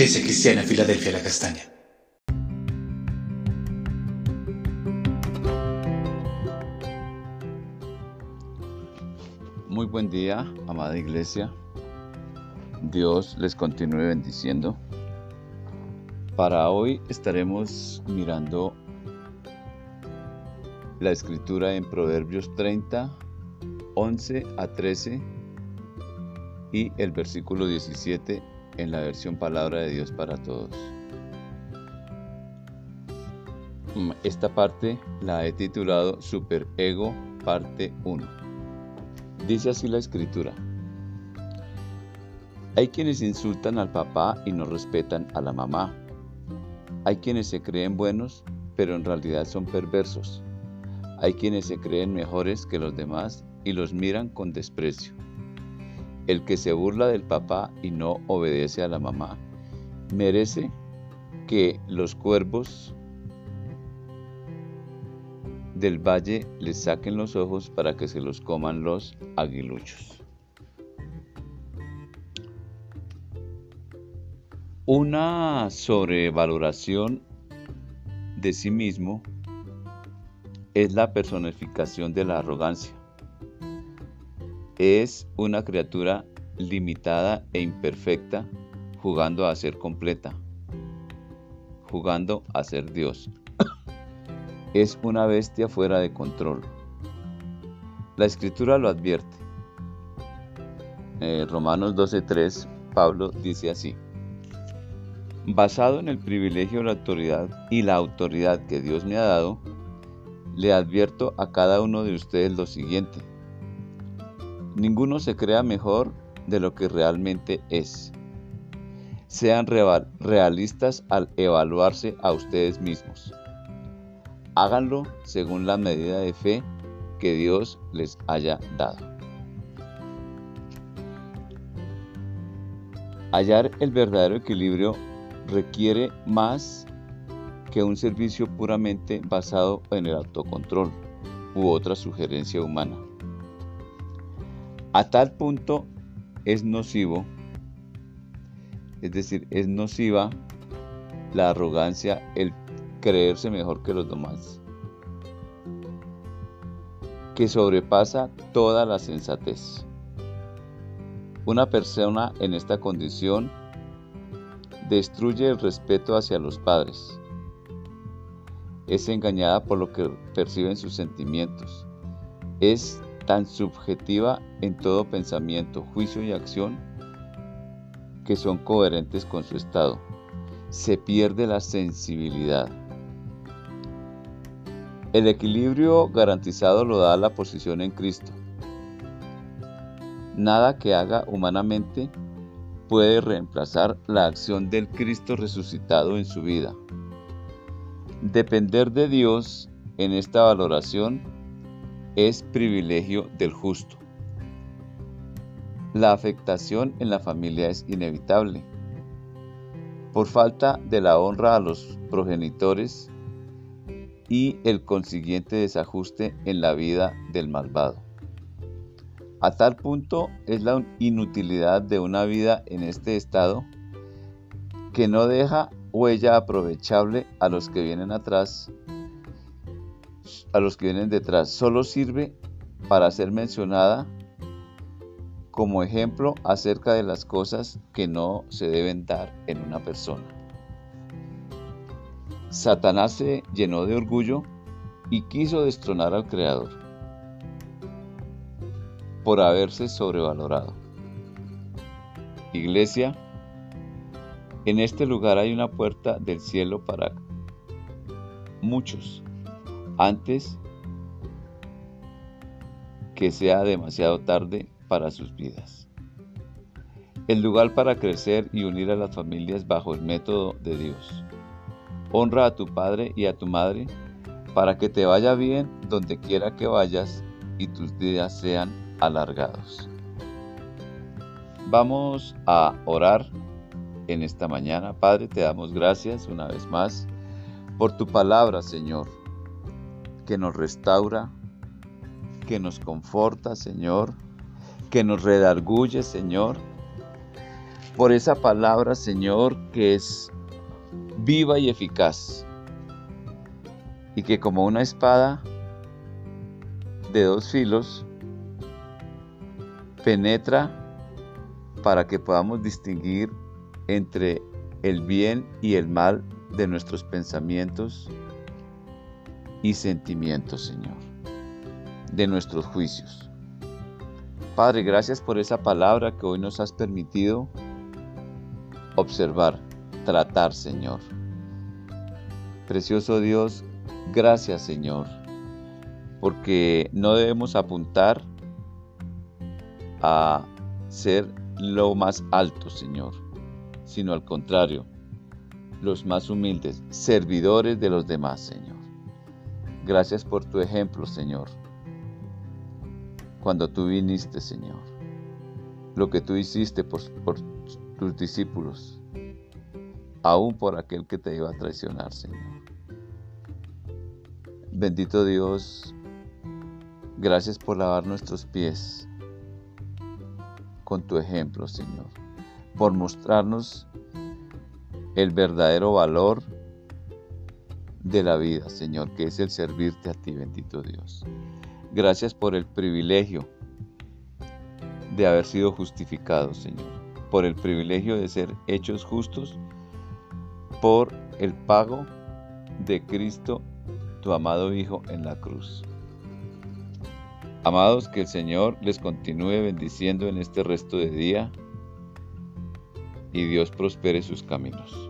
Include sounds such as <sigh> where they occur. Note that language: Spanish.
Iglesia Cristiana Filadelfia La Castaña. Muy buen día, amada iglesia. Dios les continúe bendiciendo. Para hoy estaremos mirando la escritura en Proverbios 30, 11 a 13 y el versículo 17 en la versión Palabra de Dios para Todos. Mm, esta parte la he titulado Super Ego parte 1. Dice así la escritura. Hay quienes insultan al papá y no respetan a la mamá. Hay quienes se creen buenos, pero en realidad son perversos. Hay quienes se creen mejores que los demás y los miran con desprecio. El que se burla del papá y no obedece a la mamá merece que los cuervos del valle le saquen los ojos para que se los coman los aguiluchos. Una sobrevaloración de sí mismo es la personificación de la arrogancia es una criatura limitada e imperfecta jugando a ser completa, jugando a ser Dios. <coughs> es una bestia fuera de control. La escritura lo advierte. Eh, Romanos 12.3, Pablo dice así. Basado en el privilegio de la autoridad y la autoridad que Dios me ha dado, le advierto a cada uno de ustedes lo siguiente Ninguno se crea mejor de lo que realmente es. Sean realistas al evaluarse a ustedes mismos. Háganlo según la medida de fe que Dios les haya dado. Hallar el verdadero equilibrio requiere más que un servicio puramente basado en el autocontrol u otra sugerencia humana. A tal punto es nocivo, es decir, es nociva la arrogancia, el creerse mejor que los demás, que sobrepasa toda la sensatez. Una persona en esta condición destruye el respeto hacia los padres. Es engañada por lo que perciben sus sentimientos. Es tan subjetiva en todo pensamiento, juicio y acción que son coherentes con su estado. Se pierde la sensibilidad. El equilibrio garantizado lo da la posición en Cristo. Nada que haga humanamente puede reemplazar la acción del Cristo resucitado en su vida. Depender de Dios en esta valoración es privilegio del justo. La afectación en la familia es inevitable. Por falta de la honra a los progenitores y el consiguiente desajuste en la vida del malvado. A tal punto es la inutilidad de una vida en este estado que no deja huella aprovechable a los que vienen atrás a los que vienen detrás. Solo sirve para ser mencionada como ejemplo acerca de las cosas que no se deben dar en una persona. Satanás se llenó de orgullo y quiso destronar al Creador por haberse sobrevalorado. Iglesia, en este lugar hay una puerta del cielo para muchos antes que sea demasiado tarde para sus vidas. El lugar para crecer y unir a las familias bajo el método de Dios. Honra a tu padre y a tu madre para que te vaya bien donde quiera que vayas y tus días sean alargados. Vamos a orar en esta mañana. Padre, te damos gracias una vez más por tu palabra, Señor que nos restaura, que nos conforta, Señor, que nos redarguye, Señor, por esa palabra, Señor, que es viva y eficaz y que como una espada de dos filos penetra para que podamos distinguir entre el bien y el mal de nuestros pensamientos y sentimientos, Señor, de nuestros juicios. Padre, gracias por esa palabra que hoy nos has permitido observar, tratar, Señor. Precioso Dios, gracias, Señor, porque no debemos apuntar a ser lo más alto, Señor, sino al contrario, los más humildes, servidores de los demás, Señor. Gracias por tu ejemplo, Señor. Cuando tú viniste, Señor, lo que tú hiciste por, tus discípulos, aún por aquel que te iba a traicionar, Señor. Bendito Dios, gracias por lavar nuestros pies con tu ejemplo, Señor, por mostrarnos el verdadero valor de la vida, Señor, que es el servirte a ti, bendito Dios. Gracias por el privilegio de haber sido justificados, Señor, por el privilegio de ser hechos justos por el pago de Cristo, tu amado Hijo, en la cruz. Amados, que el Señor les continúe bendiciendo en este resto de día y Dios prospere sus caminos.